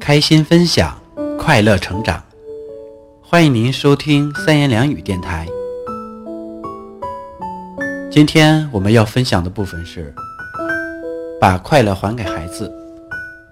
开心分享，快乐成长。欢迎您收听三言两语电台。今天我们要分享的部分是把快乐还给孩子。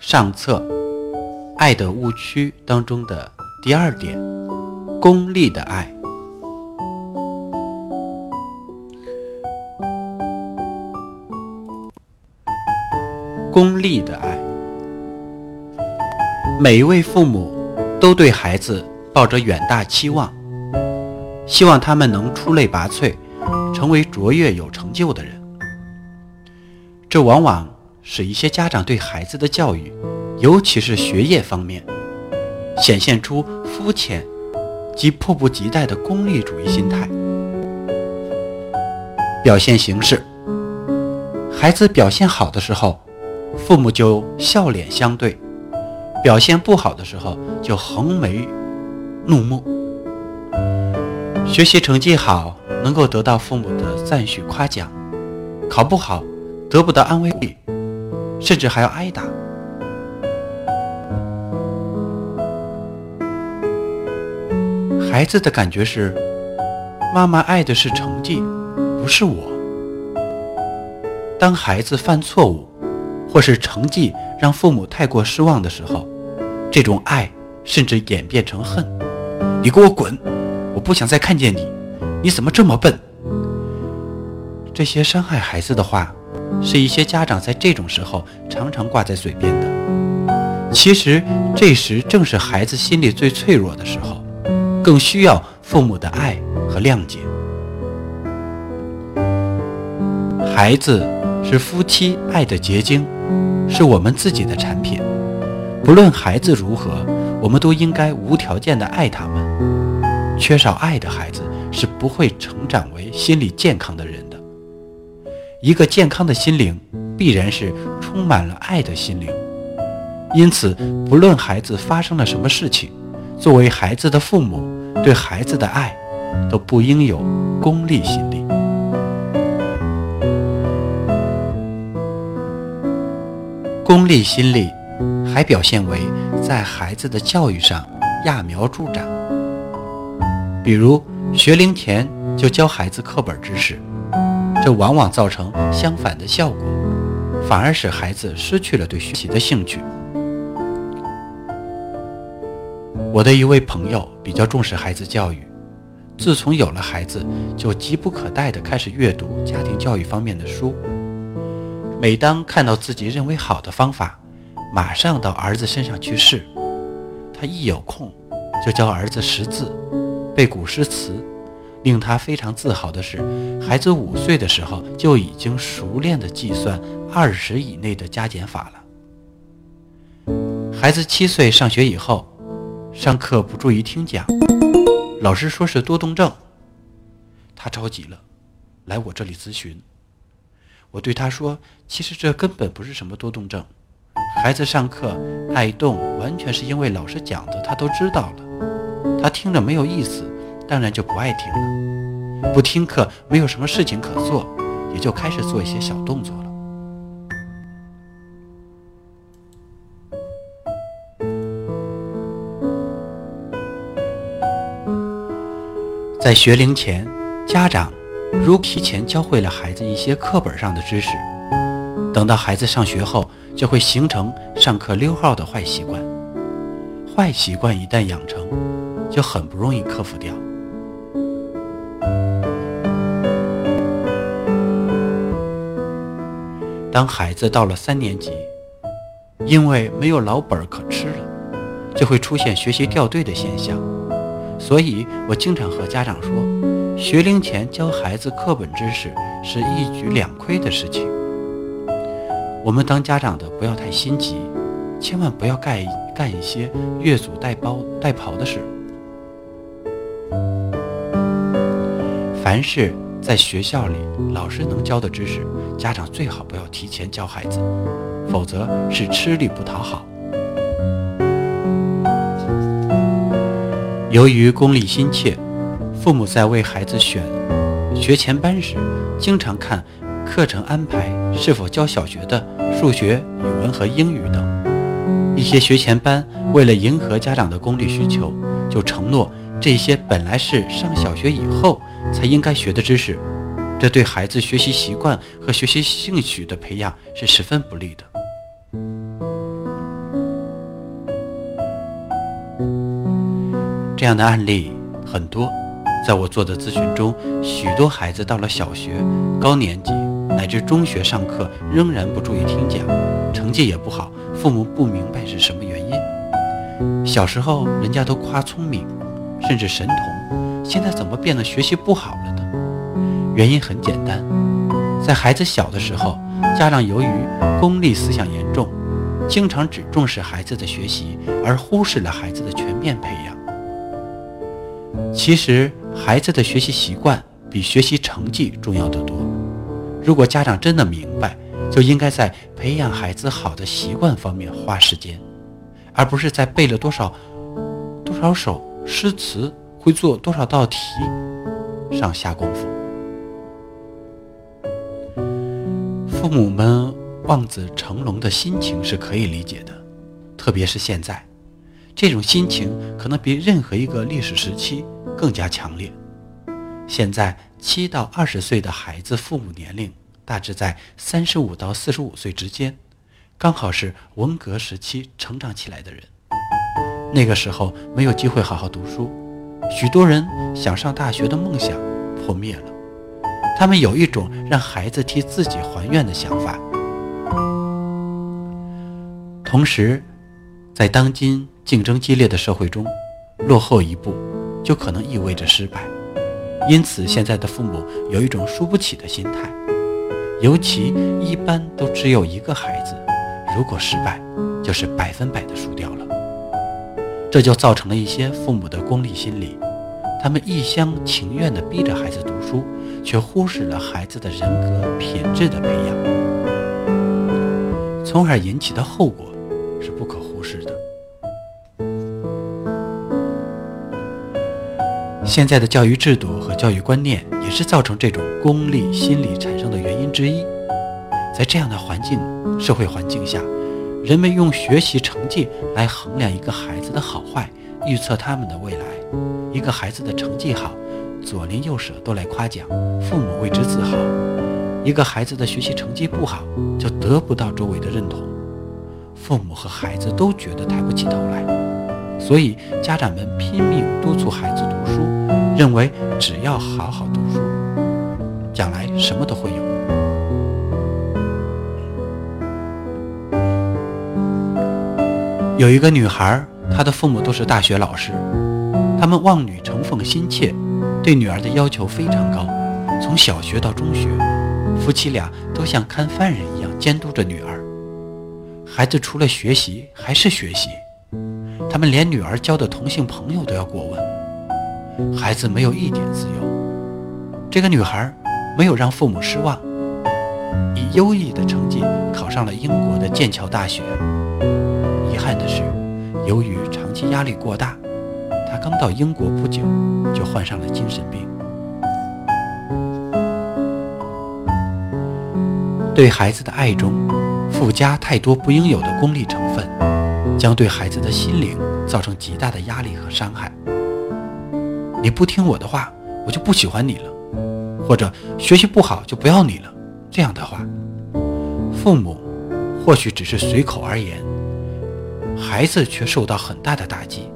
上册《爱的误区》当中的第二点：功利的爱。功利的爱，每一位父母都对孩子抱着远大期望，希望他们能出类拔萃，成为卓越有成就的人。这往往使一些家长对孩子的教育，尤其是学业方面，显现出肤浅及迫不及待的功利主义心态。表现形式：孩子表现好的时候。父母就笑脸相对，表现不好的时候就横眉怒目。学习成绩好能够得到父母的赞许夸奖，考不好得不到安慰，甚至还要挨打。孩子的感觉是，妈妈爱的是成绩，不是我。当孩子犯错误。或是成绩让父母太过失望的时候，这种爱甚至演变成恨。你给我滚！我不想再看见你！你怎么这么笨？这些伤害孩子的话，是一些家长在这种时候常常挂在嘴边的。其实这时正是孩子心里最脆弱的时候，更需要父母的爱和谅解。孩子是夫妻爱的结晶。是我们自己的产品，不论孩子如何，我们都应该无条件的爱他们。缺少爱的孩子是不会成长为心理健康的人的。一个健康的心灵，必然是充满了爱的心灵。因此，不论孩子发生了什么事情，作为孩子的父母，对孩子的爱，都不应有功利心理。功利心理还表现为在孩子的教育上揠苗助长，比如学龄前就教孩子课本知识，这往往造成相反的效果，反而使孩子失去了对学习的兴趣。我的一位朋友比较重视孩子教育，自从有了孩子，就急不可待地开始阅读家庭教育方面的书。每当看到自己认为好的方法，马上到儿子身上去试。他一有空，就教儿子识字、背古诗词。令他非常自豪的是，孩子五岁的时候就已经熟练地计算二十以内的加减法了。孩子七岁上学以后，上课不注意听讲，老师说是多动症，他着急了，来我这里咨询。我对他说：“其实这根本不是什么多动症，孩子上课爱动，完全是因为老师讲的他都知道了。他听着没有意思，当然就不爱听了。不听课，没有什么事情可做，也就开始做一些小动作了。在学龄前，家长。”如提前教会了孩子一些课本上的知识，等到孩子上学后，就会形成上课溜号的坏习惯。坏习惯一旦养成，就很不容易克服掉。当孩子到了三年级，因为没有老本可吃了，就会出现学习掉队的现象。所以我经常和家长说。学龄前教孩子课本知识是一举两亏的事情。我们当家长的不要太心急，千万不要干干一些越俎代庖代庖的事。凡是在学校里老师能教的知识，家长最好不要提前教孩子，否则是吃力不讨好。由于功利心切。父母在为孩子选学前班时，经常看课程安排是否教小学的数学、语文和英语等，一一些学前班为了迎合家长的功利需求，就承诺这些本来是上小学以后才应该学的知识，这对孩子学习习惯和学习兴趣的培养是十分不利的。这样的案例很多，在我做的咨询中，许多孩子到了小学高年级乃至中学上课仍然不注意听讲，成绩也不好，父母不明白是什么原因。小时候人家都夸聪明，甚至神童，现在怎么变得学习不好了呢？原因很简单，在孩子小的时候，家长由于功利思想严重，经常只重视孩子的学习，而忽视了孩子的全面培养。其实，孩子的学习习惯比学习成绩重要的多。如果家长真的明白，就应该在培养孩子好的习惯方面花时间，而不是在背了多少多少首诗词、会做多少道题上下功夫。父母们望子成龙的心情是可以理解的，特别是现在。这种心情可能比任何一个历史时期更加强烈。现在七到二十岁的孩子，父母年龄大致在三十五到四十五岁之间，刚好是文革时期成长起来的人。那个时候没有机会好好读书，许多人想上大学的梦想破灭了。他们有一种让孩子替自己还愿的想法，同时，在当今。竞争激烈的社会中，落后一步就可能意味着失败。因此，现在的父母有一种输不起的心态，尤其一般都只有一个孩子，如果失败，就是百分百的输掉了。这就造成了一些父母的功利心理，他们一厢情愿地逼着孩子读书，却忽视了孩子的人格品质的培养，从而引起的后果是不可忽视的。现在的教育制度教育观念也是造成这种功利心理产生的原因之一。在这样的环境、社会环境下，人们用学习成绩来衡量一个孩子的好坏，预测他们的未来。一个孩子的成绩好，左邻右舍都来夸奖，父母为之自豪；一个孩子的学习成绩不好，就得不到周围的认同，父母和孩子都觉得抬不起头来。所以，家长们拼命督促孩子读书，认为只要好好读书，将来什么都会有。有一个女孩，她的父母都是大学老师，他们望女成凤，心切，对女儿的要求非常高。从小学到中学，夫妻俩都像看犯人一样监督着女儿。孩子除了学习还是学习。他们连女儿交的同性朋友都要过问，孩子没有一点自由。这个女孩没有让父母失望，以优异的成绩考上了英国的剑桥大学。遗憾的是，由于长期压力过大，她刚到英国不久就患上了精神病。对孩子的爱中附加太多不应有的功利成分。将对孩子的心灵造成极大的压力和伤害。你不听我的话，我就不喜欢你了；或者学习不好就不要你了。这样的话，父母或许只是随口而言，孩子却受到很大的打击。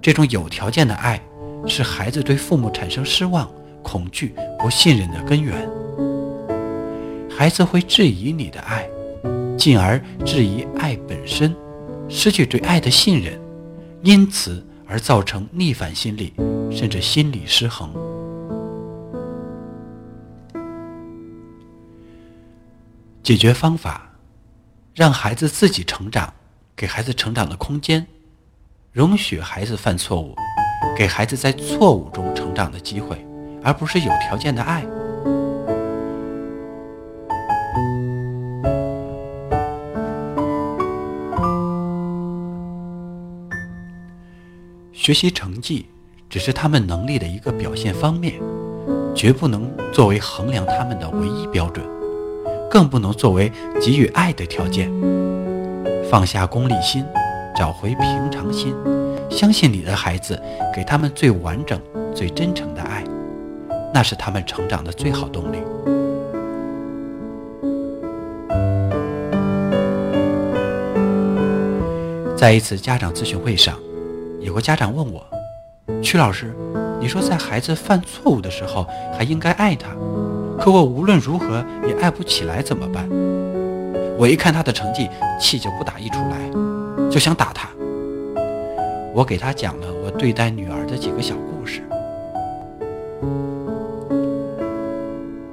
这种有条件的爱，是孩子对父母产生失望、恐惧、不信任的根源。孩子会质疑你的爱，进而质疑爱本身。失去对爱的信任，因此而造成逆反心理，甚至心理失衡。解决方法：让孩子自己成长，给孩子成长的空间，容许孩子犯错误，给孩子在错误中成长的机会，而不是有条件的爱。学习成绩只是他们能力的一个表现方面，绝不能作为衡量他们的唯一标准，更不能作为给予爱的条件。放下功利心，找回平常心，相信你的孩子，给他们最完整、最真诚的爱，那是他们成长的最好动力。在一次家长咨询会上，有个家长问我：“曲老师，你说在孩子犯错误的时候还应该爱他，可我无论如何也爱不起来，怎么办？”我一看他的成绩，气就不打一处来，就想打他。我给他讲了我对待女儿的几个小故事。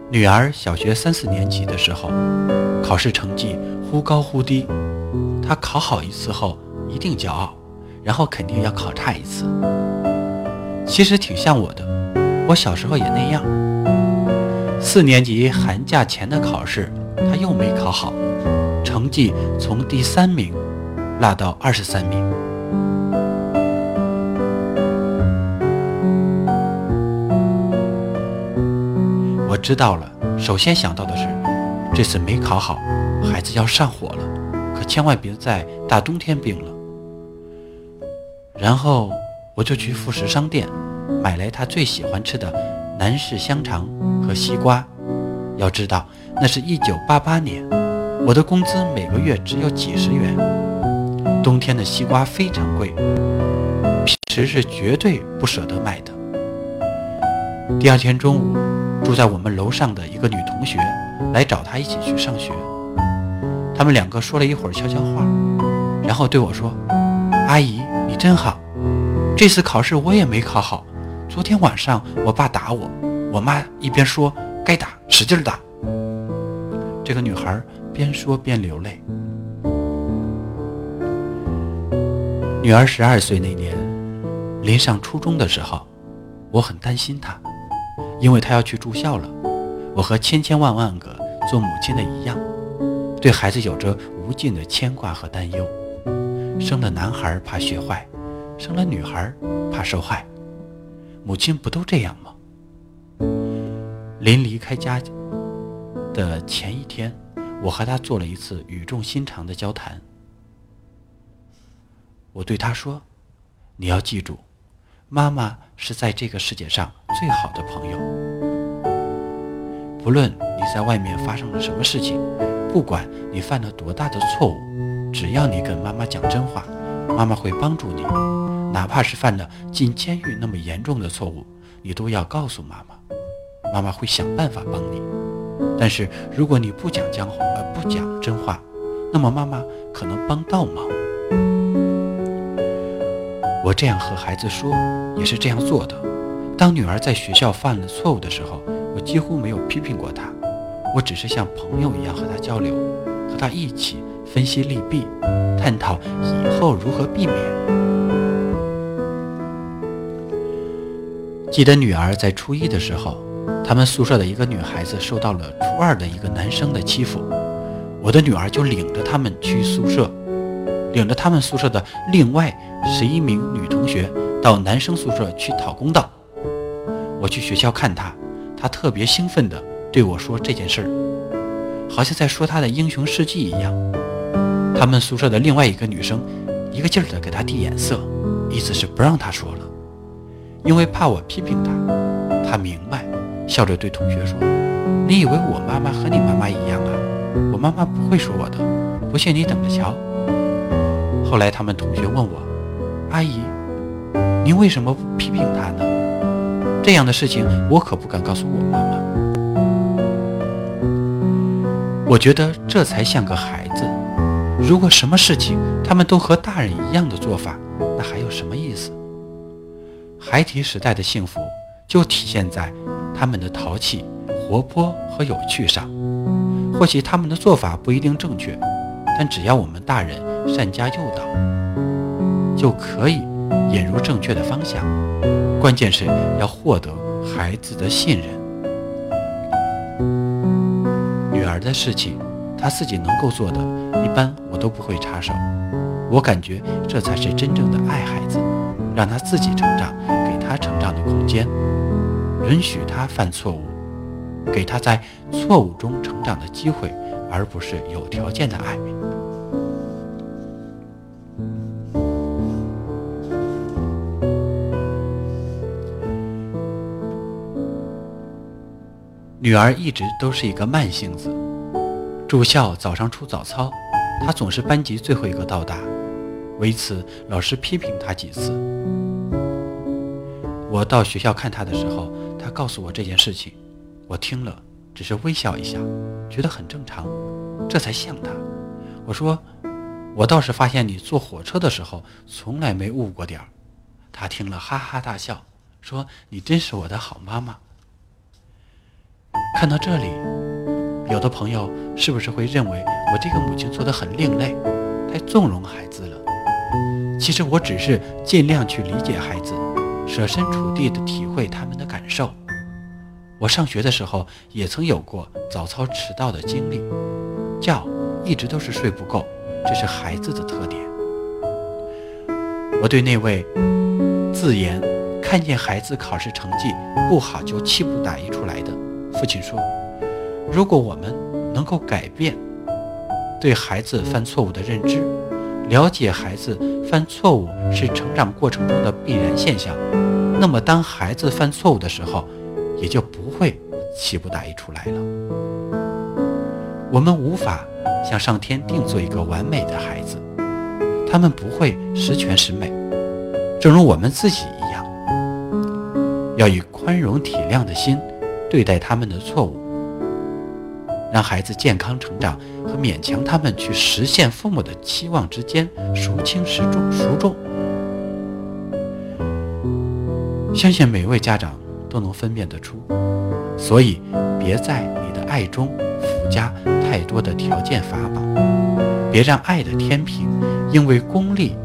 女儿小学三四年级的时候，考试成绩忽高忽低，她考好一次后一定骄傲，然后肯定要考差一次。其实挺像我的，我小时候也那样。四年级寒假前的考试，他又没考好。成绩从第三名落到二十三名。我知道了，首先想到的是，这次没考好，孩子要上火了，可千万别在大冬天病了。然后我就去副食商店买来他最喜欢吃的南式香肠和西瓜。要知道，那是一九八八年。我的工资每个月只有几十元，冬天的西瓜非常贵，平时是绝对不舍得买的。第二天中午，住在我们楼上的一个女同学来找他一起去上学，他们两个说了一会儿悄悄话，然后对我说：“阿姨，你真好，这次考试我也没考好。昨天晚上我爸打我，我妈一边说该打，使劲打。”这个女孩。边说边流泪。女儿十二岁那年，临上初中的时候，我很担心她，因为她要去住校了。我和千千万万个做母亲的一样，对孩子有着无尽的牵挂和担忧。生了男孩怕学坏，生了女孩怕受害，母亲不都这样吗？临离开家的前一天。我和他做了一次语重心长的交谈。我对他说：“你要记住，妈妈是在这个世界上最好的朋友。不论你在外面发生了什么事情，不管你犯了多大的错误，只要你跟妈妈讲真话，妈妈会帮助你。哪怕是犯了进监狱那么严重的错误，你都要告诉妈妈，妈妈会想办法帮你。”但是如果你不讲江湖呃不讲真话，那么妈妈可能帮倒忙。我这样和孩子说，也是这样做的。当女儿在学校犯了错误的时候，我几乎没有批评过她，我只是像朋友一样和她交流，和她一起分析利弊，探讨以后如何避免。记得女儿在初一的时候。他们宿舍的一个女孩子受到了初二的一个男生的欺负，我的女儿就领着他们去宿舍，领着他们宿舍的另外十一名女同学到男生宿舍去讨公道。我去学校看她，她特别兴奋地对我说这件事儿，好像在说她的英雄事迹一样。他们宿舍的另外一个女生一个劲儿地给她递眼色，意思是不让她说了，因为怕我批评她。她明白。笑着对同学说：“你以为我妈妈和你妈妈一样啊？我妈妈不会说我的，不信你等着瞧。”后来他们同学问我：“阿姨，您为什么不批评他呢？这样的事情我可不敢告诉我妈妈。”我觉得这才像个孩。如果什么事情他们都和大人一样的做法，那还有什么意思？孩提时代的幸福就体现在。他们的淘气、活泼和有趣上，或许他们的做法不一定正确，但只要我们大人善加诱导，就可以引入正确的方向。关键是要获得孩子的信任。女儿的事情，她自己能够做的，一般我都不会插手。我感觉这才是真正的爱孩子让他自己成长给他成长的空间允许他犯错误给他在错误中成长的机会而不是有条件的爱。女儿一直都是一个慢性子住校早上出早操他总是班级最后一个到达，为此老师批评他几次。我到学校看他的时候，他告诉我这件事情，我听了只是微笑一下，觉得很正常，这才像他。我说，我倒是发现你坐火车的时候从来没误过点儿。他听了哈哈大笑，说：“你真是我的好妈妈。”看到这里，有的朋友是不是会认为我这个母亲做的很另类，太纵容孩子了？其实我只是尽量去理解孩子，设身处地的体会他们的感受。我上学的时候也曾有过早操迟到的经历，觉一直都是睡不够，这是孩子的特点。我对那位自言看见孩子考试成绩不好就气不打一处来的。父亲说：“如果我们能够改变对孩子犯错误的认知，了解孩子犯错误是成长过程中的必然现象，那么当孩子犯错误的时候，也就不会气不打一处来了。我们无法向上天定做一个完美的孩子，他们不会十全十美，正如我们自己一样，要以宽容体谅的心。”对待他们的错误，让孩子健康成长和勉强他们去实现父母的期望之间孰轻孰重？孰重？相信每位家长都能分辨得出，所以别在你的爱中附加太多的条件法宝，别让爱的天平因为功利